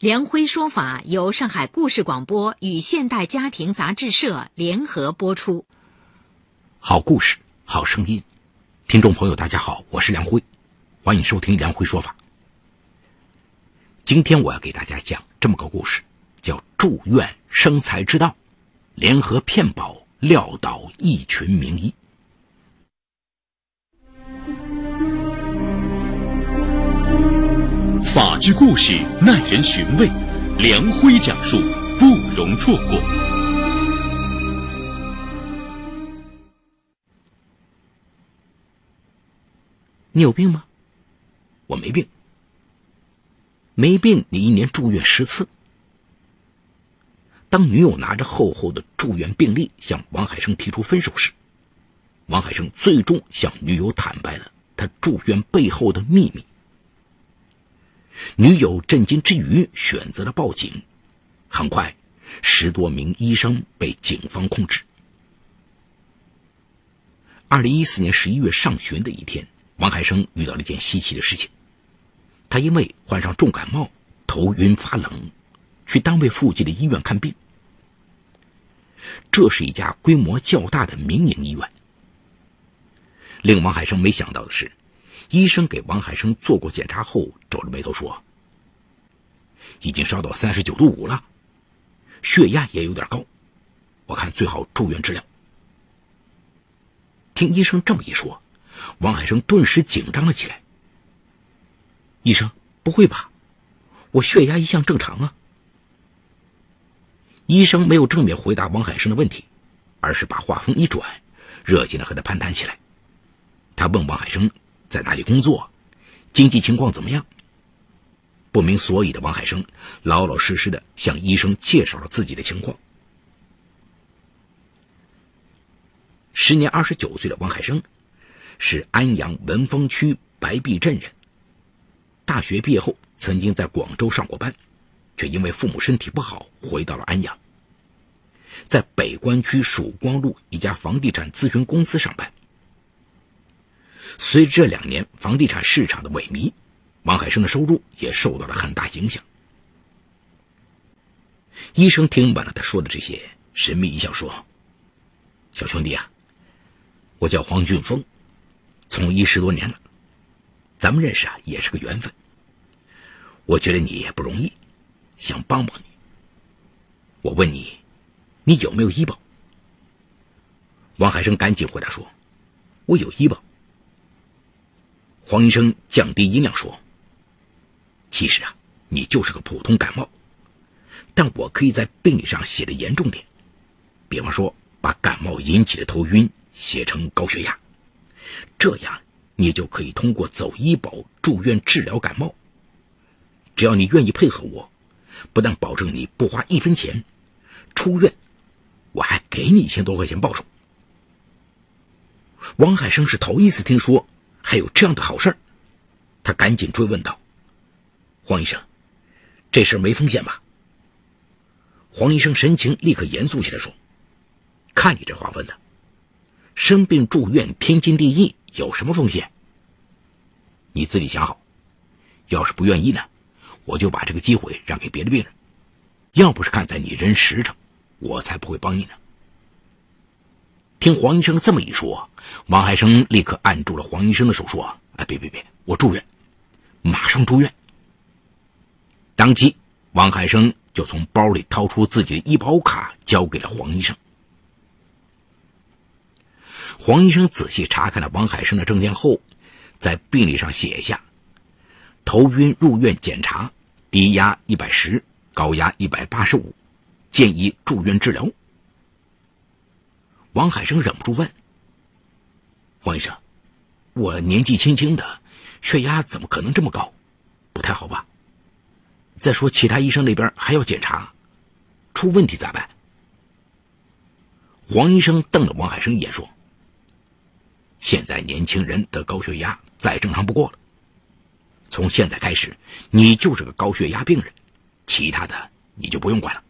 梁辉说法由上海故事广播与现代家庭杂志社联合播出。好故事，好声音，听众朋友，大家好，我是梁辉，欢迎收听梁辉说法。今天我要给大家讲这么个故事，叫“住院生财之道”，联合骗保撂倒一群名医。法治故事耐人寻味，梁辉讲述不容错过。你有病吗？我没病。没病，你一年住院十次。当女友拿着厚厚的住院病历向王海生提出分手时，王海生最终向女友坦白了他住院背后的秘密。女友震惊之余，选择了报警。很快，十多名医生被警方控制。二零一四年十一月上旬的一天，王海生遇到了一件稀奇的事情。他因为患上重感冒，头晕发冷，去单位附近的医院看病。这是一家规模较大的民营医院。令王海生没想到的是。医生给王海生做过检查后，皱着眉头说：“已经烧到三十九度五了，血压也有点高，我看最好住院治疗。”听医生这么一说，王海生顿时紧张了起来。医生，不会吧？我血压一向正常啊。医生没有正面回答王海生的问题，而是把话锋一转，热情的和他攀谈起来。他问王海生。在哪里工作？经济情况怎么样？不明所以的王海生老老实实的向医生介绍了自己的情况。时年二十九岁的王海生是安阳文峰区白壁镇人。大学毕业后，曾经在广州上过班，却因为父母身体不好，回到了安阳，在北关区曙光路一家房地产咨询公司上班。随着这两年房地产市场的萎靡，王海生的收入也受到了很大影响。医生听完了他说的这些，神秘一笑说：“小兄弟啊，我叫黄俊峰，从医十多年了，咱们认识啊也是个缘分。我觉得你也不容易，想帮帮你。我问你，你有没有医保？”王海生赶紧回答说：“我有医保。”黄医生降低音量说：“其实啊，你就是个普通感冒，但我可以在病历上写的严重点，比方说把感冒引起的头晕写成高血压，这样你就可以通过走医保住院治疗感冒。只要你愿意配合我，不但保证你不花一分钱，出院我还给你一千多块钱报酬。”王海生是头一次听说。还有这样的好事儿，他赶紧追问道：“黄医生，这事儿没风险吧？”黄医生神情立刻严肃起来说：“看你这话问的，生病住院天经地义，有什么风险？你自己想好，要是不愿意呢，我就把这个机会让给别的病人。要不是看在你人实诚，我才不会帮你呢。”听黄医生这么一说，王海生立刻按住了黄医生的手，说：“哎，别别别，我住院，马上住院。”当即，王海生就从包里掏出自己的医保卡，交给了黄医生。黄医生仔细查看了王海生的证件后，在病历上写下：“头晕入院检查，低压一百十，高压一百八十五，建议住院治疗。”王海生忍不住问：“黄医生，我年纪轻轻的，血压怎么可能这么高？不太好吧？再说其他医生那边还要检查，出问题咋办？”黄医生瞪了王海生一眼，说：“现在年轻人得高血压再正常不过了。从现在开始，你就是个高血压病人，其他的你就不用管了。”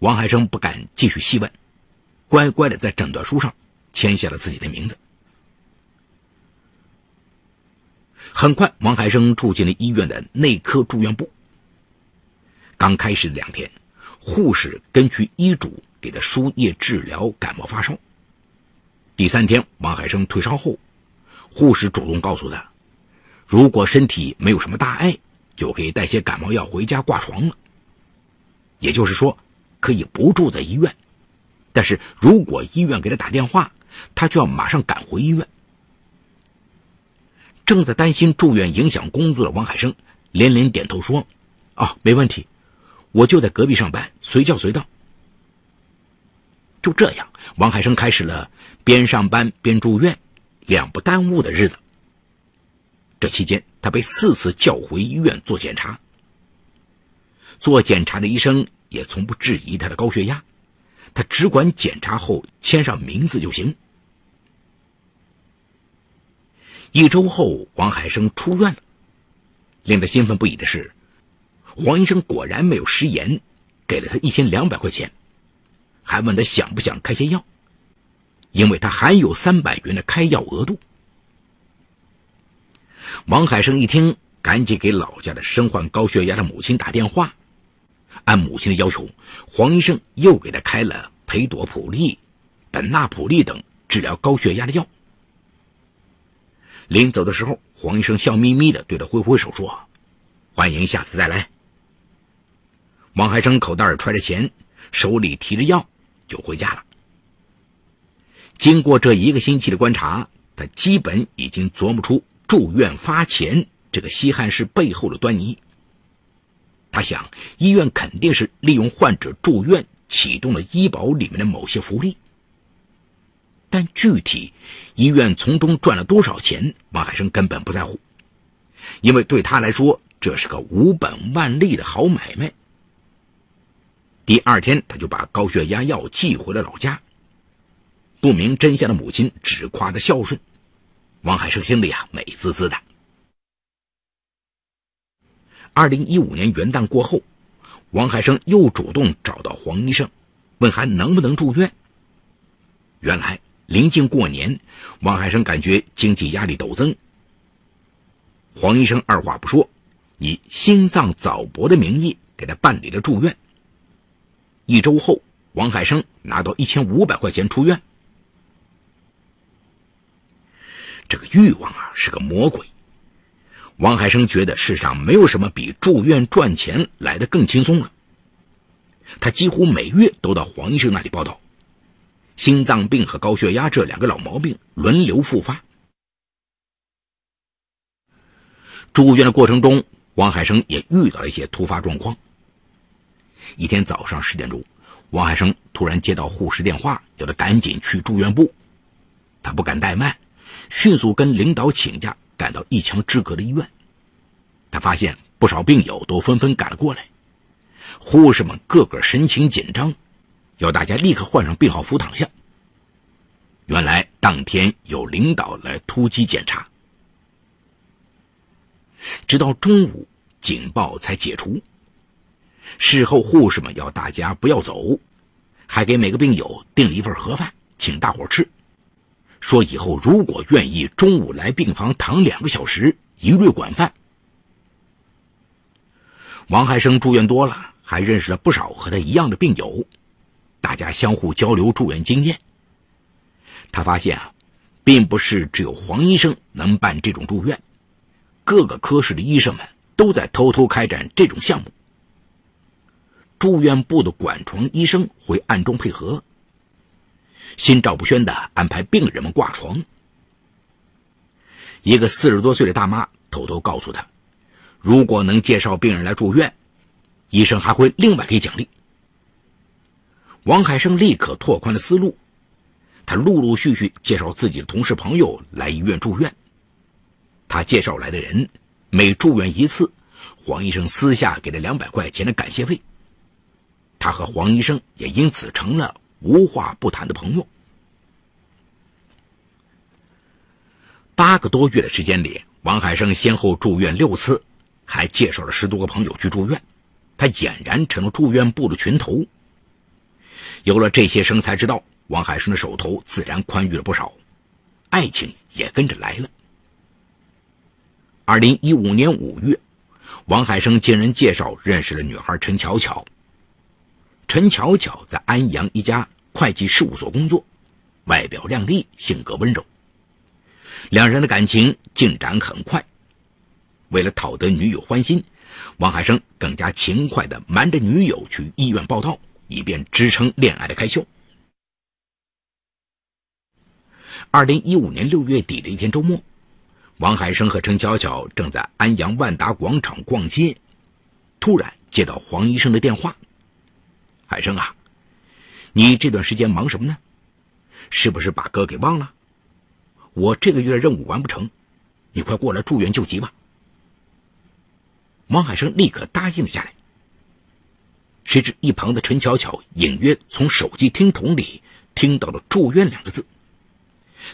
王海生不敢继续细问，乖乖的在诊断书上签下了自己的名字。很快，王海生住进了医院的内科住院部。刚开始的两天，护士根据医嘱给他输液治疗感冒发烧。第三天，王海生退烧后，护士主动告诉他，如果身体没有什么大碍，就可以带些感冒药回家挂床了。也就是说，可以不住在医院，但是如果医院给他打电话，他就要马上赶回医院。正在担心住院影响工作的王海生连连点头说：“哦，没问题，我就在隔壁上班，随叫随到。”就这样，王海生开始了边上班边住院，两不耽误的日子。这期间，他被四次叫回医院做检查。做检查的医生也从不质疑他的高血压，他只管检查后签上名字就行。一周后，王海生出院了。令他兴奋不已的是，黄医生果然没有食言，给了他一千两百块钱，还问他想不想开些药，因为他还有三百元的开药额度。王海生一听，赶紧给老家的身患高血压的母亲打电话，按母亲的要求，黄医生又给他开了培朵普利、苯纳普利等治疗高血压的药。临走的时候，黄医生笑眯眯的对他挥挥手说：“欢迎下次再来。”王海生口袋里揣着钱，手里提着药，就回家了。经过这一个星期的观察，他基本已经琢磨出住院发钱这个稀罕事背后的端倪。他想，医院肯定是利用患者住院启动了医保里面的某些福利。但具体医院从中赚了多少钱，王海生根本不在乎，因为对他来说这是个无本万利的好买卖。第二天，他就把高血压药寄回了老家。不明真相的母亲只夸他孝顺，王海生心里啊美滋滋的。二零一五年元旦过后，王海生又主动找到黄医生，问还能不能住院。原来。临近过年，王海生感觉经济压力陡增。黄医生二话不说，以心脏早搏的名义给他办理了住院。一周后，王海生拿到一千五百块钱出院。这个欲望啊，是个魔鬼。王海生觉得世上没有什么比住院赚钱来的更轻松了。他几乎每月都到黄医生那里报道。心脏病和高血压这两个老毛病轮流复发。住院的过程中，王海生也遇到了一些突发状况。一天早上十点钟，王海生突然接到护士电话，要他赶紧去住院部。他不敢怠慢，迅速跟领导请假，赶到一墙之隔的医院。他发现不少病友都纷纷赶了过来，护士们个个神情紧张。要大家立刻换上病号服躺下。原来当天有领导来突击检查，直到中午警报才解除。事后护士们要大家不要走，还给每个病友订了一份盒饭，请大伙吃。说以后如果愿意，中午来病房躺两个小时，一律管饭。王海生住院多了，还认识了不少和他一样的病友。大家相互交流住院经验。他发现啊，并不是只有黄医生能办这种住院，各个科室的医生们都在偷偷开展这种项目。住院部的管床医生会暗中配合，心照不宣的安排病人们挂床。一个四十多岁的大妈偷偷告诉他，如果能介绍病人来住院，医生还会另外给奖励。王海生立刻拓宽了思路，他陆陆续续介绍自己的同事朋友来医院住院。他介绍来的人每住院一次，黄医生私下给了两百块钱的感谢费。他和黄医生也因此成了无话不谈的朋友。八个多月的时间里，王海生先后住院六次，还介绍了十多个朋友去住院，他俨然成了住院部的群头。有了这些生财之道，王海生的手头自然宽裕了不少，爱情也跟着来了。二零一五年五月，王海生经人介绍认识了女孩陈巧巧。陈巧巧在安阳一家会计事务所工作，外表靓丽，性格温柔。两人的感情进展很快。为了讨得女友欢心，王海生更加勤快地瞒着女友去医院报道，以便支撑恋爱的开销。二零一五年六月底的一天周末，王海生和陈巧巧正在安阳万达广场逛街，突然接到黄医生的电话：“海生啊，你这段时间忙什么呢？是不是把哥给忘了？”我这个月任务完不成，你快过来住院救急吧。王海生立刻答应了下来。谁知一旁的陈巧巧隐约从手机听筒里听到了“住院”两个字，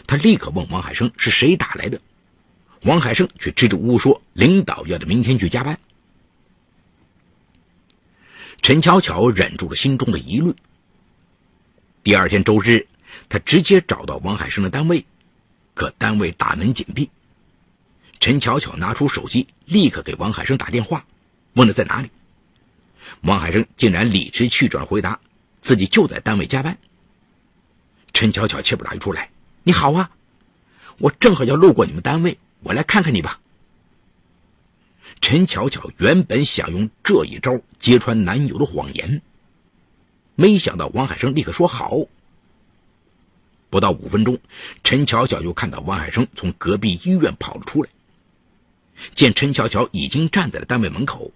他立刻问王海生是谁打来的，王海生却支支吾吾说领导要他明天去加班。陈巧巧忍住了心中的疑虑。第二天周日，他直接找到王海生的单位。可单位大门紧闭，陈巧巧拿出手机，立刻给王海生打电话，问了在哪里。王海生竟然理直气壮回答，自己就在单位加班。陈巧巧气不打一处来：“你好啊，我正好要路过你们单位，我来看看你吧。”陈巧巧原本想用这一招揭穿男友的谎言，没想到王海生立刻说好。不到五分钟，陈巧巧就看到王海生从隔壁医院跑了出来。见陈巧巧已经站在了单位门口，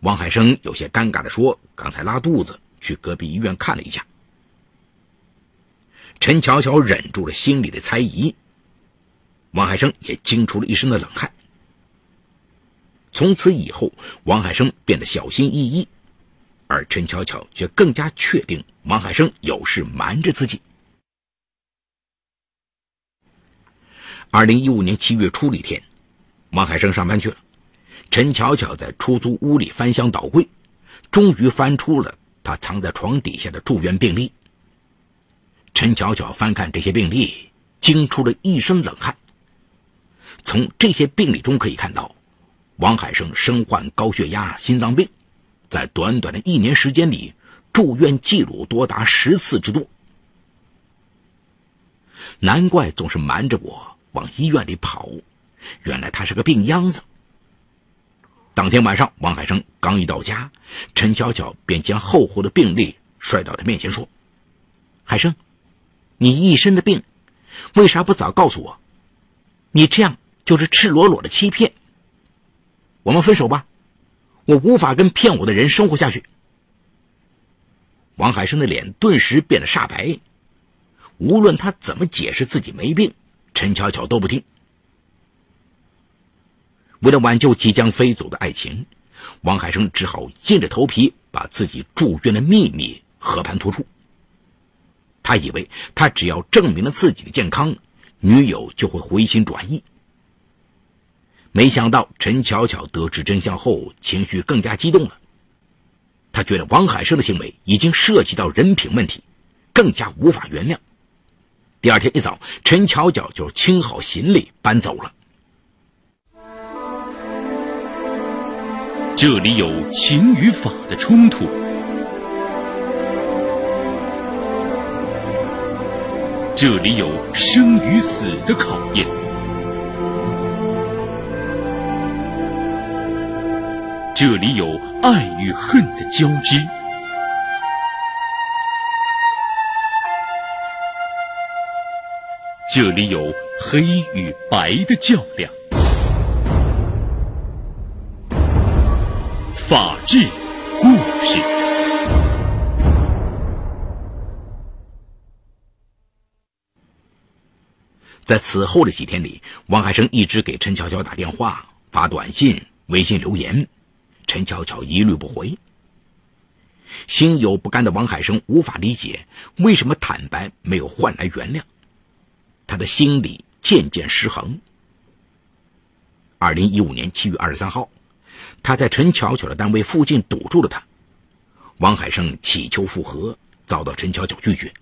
王海生有些尴尬地说：“刚才拉肚子，去隔壁医院看了一下。”陈巧巧忍住了心里的猜疑，王海生也惊出了一身的冷汗。从此以后，王海生变得小心翼翼，而陈巧巧却更加确定王海生有事瞒着自己。二零一五年七月初的一天，王海生上班去了。陈巧巧在出租屋里翻箱倒柜，终于翻出了他藏在床底下的住院病历。陈巧巧翻看这些病历，惊出了一身冷汗。从这些病历中可以看到，王海生身患高血压、心脏病，在短短的一年时间里，住院记录多达十次之多。难怪总是瞒着我。往医院里跑，原来他是个病秧子。当天晚上，王海生刚一到家，陈巧巧便将厚厚的病历摔到他面前，说：“海生，你一身的病，为啥不早告诉我？你这样就是赤裸裸的欺骗。我们分手吧，我无法跟骗我的人生活下去。”王海生的脸顿时变得煞白，无论他怎么解释自己没病。陈巧巧都不听。为了挽救即将飞走的爱情，王海生只好硬着头皮把自己住院的秘密和盘托出。他以为他只要证明了自己的健康，女友就会回心转意。没想到陈巧巧得知真相后，情绪更加激动了。他觉得王海生的行为已经涉及到人品问题，更加无法原谅。第二天一早，陈巧巧就清好行李搬走了。这里有情与法的冲突，这里有生与死的考验，这里有爱与恨的交织。这里有黑与白的较量，法治故事。在此后的几天里，王海生一直给陈巧巧打电话、发短信、微信留言，陈巧巧一律不回。心有不甘的王海生无法理解为什么坦白没有换来原谅，他的心理渐渐失衡。二零一五年七月二十三号，他在陈巧巧的单位附近堵住了他，王海生乞求复合，遭到陈巧巧拒绝。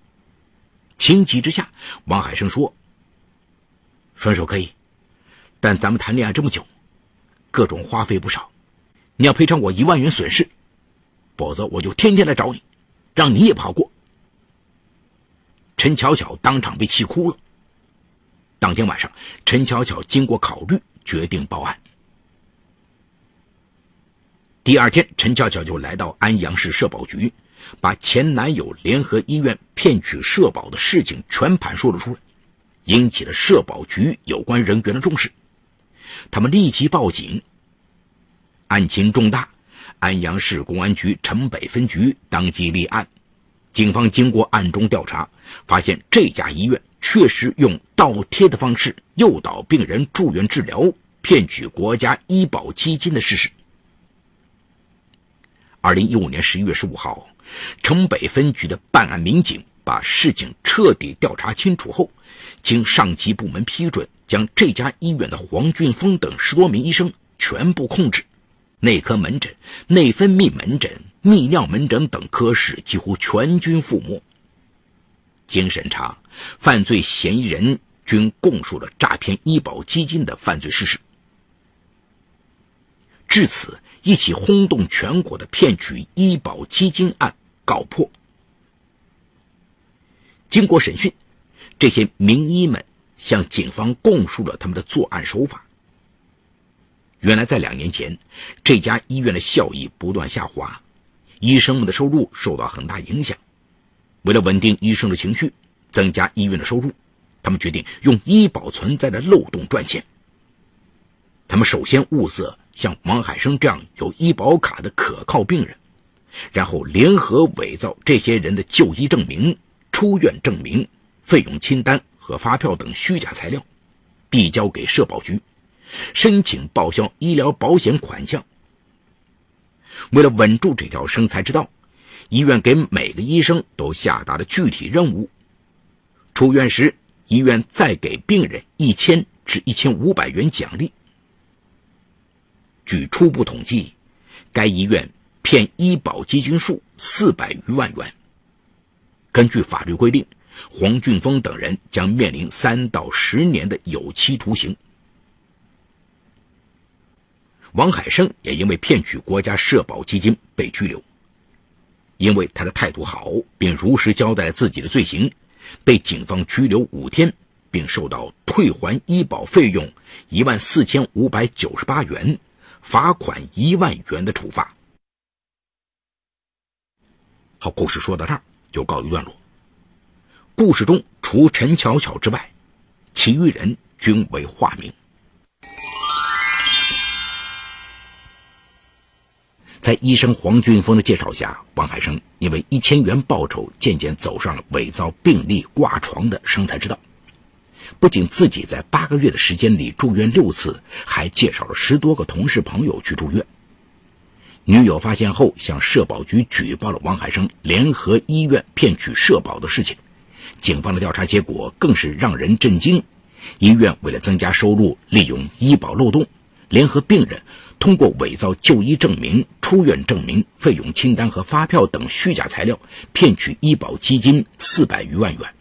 情急之下，王海生说：“分手可以，但咱们谈恋爱这么久，各种花费不少，你要赔偿我一万元损失。”否则我就天天来找你，让你也不好过。陈巧巧当场被气哭了。当天晚上，陈巧巧经过考虑，决定报案。第二天，陈巧巧就来到安阳市社保局，把前男友联合医院骗取社保的事情全盘说了出来，引起了社保局有关人员的重视。他们立即报警，案情重大。安阳市公安局城北分局当即立案，警方经过暗中调查，发现这家医院确实用倒贴的方式诱导病人住院治疗，骗取国家医保基金的事实。二零一五年十一月十五号，城北分局的办案民警把事情彻底调查清楚后，经上级部门批准，将这家医院的黄俊峰等十多名医生全部控制。内科门诊、内分泌门诊、泌尿门诊等科室几乎全军覆没。经审查，犯罪嫌疑人均供述了诈骗医保基金的犯罪事实。至此，一起轰动全国的骗取医保基金案告破。经过审讯，这些名医们向警方供述了他们的作案手法。原来，在两年前，这家医院的效益不断下滑，医生们的收入受到很大影响。为了稳定医生的情绪，增加医院的收入，他们决定用医保存在的漏洞赚钱。他们首先物色像王海生这样有医保卡的可靠病人，然后联合伪造这些人的就医证明、出院证明、费用清单和发票等虚假材料，递交给社保局。申请报销医疗保险款项。为了稳住这条生财之道，医院给每个医生都下达了具体任务：出院时，医院再给病人一千至一千五百元奖励。据初步统计，该医院骗医保基金数四百余万元。根据法律规定，黄俊峰等人将面临三到十年的有期徒刑。王海生也因为骗取国家社保基金被拘留，因为他的态度好，并如实交代自己的罪行，被警方拘留五天，并受到退还医保费用一万四千五百九十八元、罚款一万元的处罚。好，故事说到这儿就告一段落。故事中除陈巧巧之外，其余人均为化名。在医生黄俊峰的介绍下，王海生因为一千元报酬，渐渐走上了伪造病历挂床的生财之道。不仅自己在八个月的时间里住院六次，还介绍了十多个同事朋友去住院。女友发现后，向社保局举报了王海生联合医院骗取社保的事情。警方的调查结果更是让人震惊：医院为了增加收入，利用医保漏洞，联合病人。通过伪造就医证明、出院证明、费用清单和发票等虚假材料，骗取医保基金四百余万元。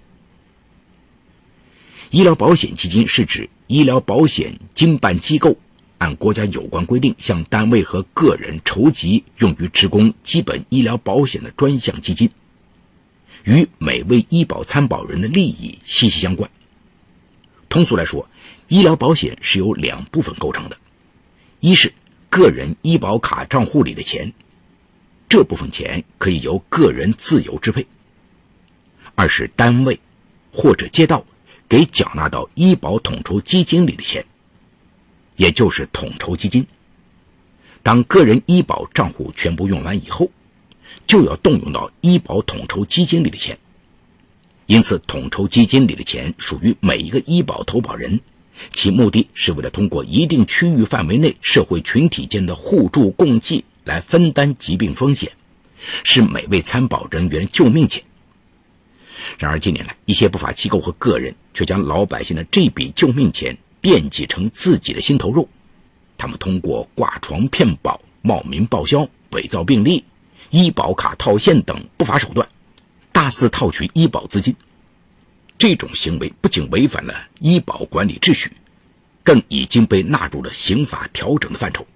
医疗保险基金是指医疗保险经办机构按国家有关规定向单位和个人筹集用于职工基本医疗保险的专项基金，与每位医保参保人的利益息息相关。通俗来说，医疗保险是由两部分构成的，一是。个人医保卡账户里的钱，这部分钱可以由个人自由支配；二是单位或者街道给缴纳到医保统筹基金里的钱，也就是统筹基金。当个人医保账户全部用完以后，就要动用到医保统筹基金里的钱。因此，统筹基金里的钱属于每一个医保投保人。其目的是为了通过一定区域范围内社会群体间的互助共济来分担疾病风险，是每位参保人员救命钱。然而近年来，一些不法机构和个人却将老百姓的这笔救命钱惦记成自己的心头肉，他们通过挂床骗保、冒名报销、伪造病历、医保卡套现等不法手段，大肆套取医保资金。这种行为不仅违反了医保管理秩序，更已经被纳入了刑法调整的范畴。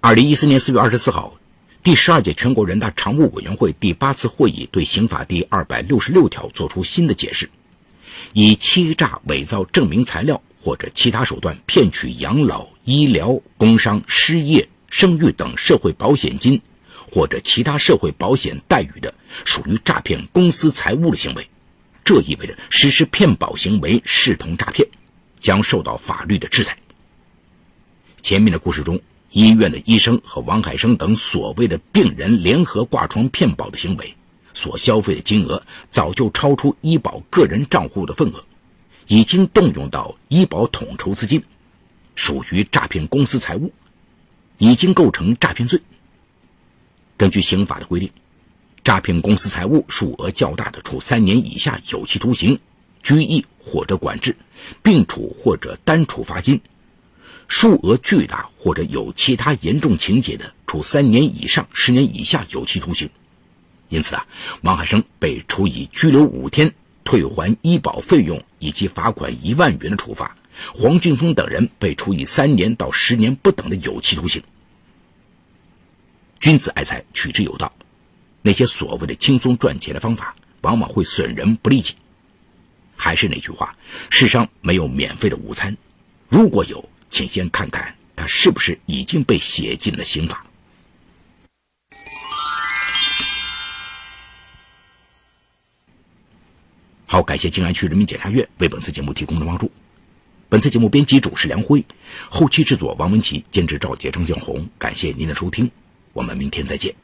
二零一四年四月二十四号，第十二届全国人大常务委员会第八次会议对刑法第二百六十六条作出新的解释，以欺诈、伪造证明材料或者其他手段骗取养老、医疗、工伤、失业、生育等社会保险金或者其他社会保险待遇的，属于诈骗公司财物的行为。这意味着实施骗保行为视同诈骗，将受到法律的制裁。前面的故事中，医院的医生和王海生等所谓的病人联合挂床骗保的行为，所消费的金额早就超出医保个人账户的份额，已经动用到医保统筹资金，属于诈骗公司财物，已经构成诈骗罪。根据刑法的规定。诈骗公司财物数额较大的，处三年以下有期徒刑、拘役或者管制，并处或者单处罚金；数额巨大或者有其他严重情节的，处三年以上十年以下有期徒刑。因此啊，王海生被处以拘留五天、退还医保费用以及罚款一万元的处罚；黄俊峰等人被处以三年到十年不等的有期徒刑。君子爱财，取之有道。那些所谓的轻松赚钱的方法，往往会损人不利己。还是那句话，世上没有免费的午餐，如果有，请先看看它是不是已经被写进了刑法。好，感谢静安区人民检察院为本次节目提供的帮助。本次节目编辑主持梁辉，后期制作王文琪，监制赵杰、张建红。感谢您的收听，我们明天再见。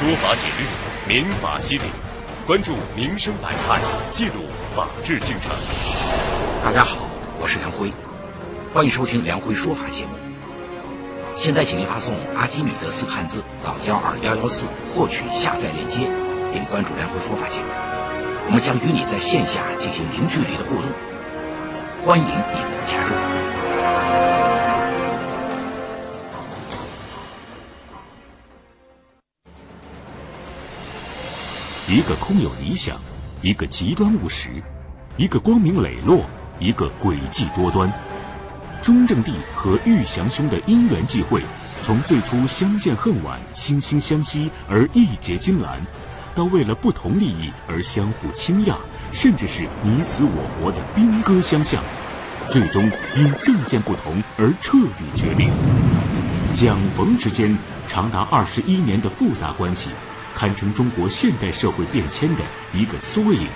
说法解律，民法析理，关注民生百态，记录法治进程。大家好，我是梁辉，欢迎收听梁辉说法节目。现在，请您发送“阿基米德”四个汉字到幺二幺幺四，获取下载链接，并关注梁辉说法节目。我们将与你在线下进行零距离的互动，欢迎你们的加入。一个空有理想，一个极端务实，一个光明磊落，一个诡计多端。中正帝和玉祥兄的因缘际会，从最初相见恨晚、惺惺相惜而义结金兰，到为了不同利益而相互倾轧，甚至是你死我活的兵戈相向，最终因政见不同而彻底决裂。蒋冯之间长达二十一年的复杂关系。堪称中国现代社会变迁的一个缩影。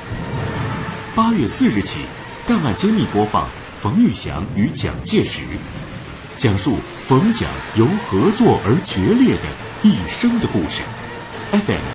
八月四日起，档案揭秘播放冯玉祥与蒋介石，讲述冯蒋由合作而决裂的一生的故事。FM。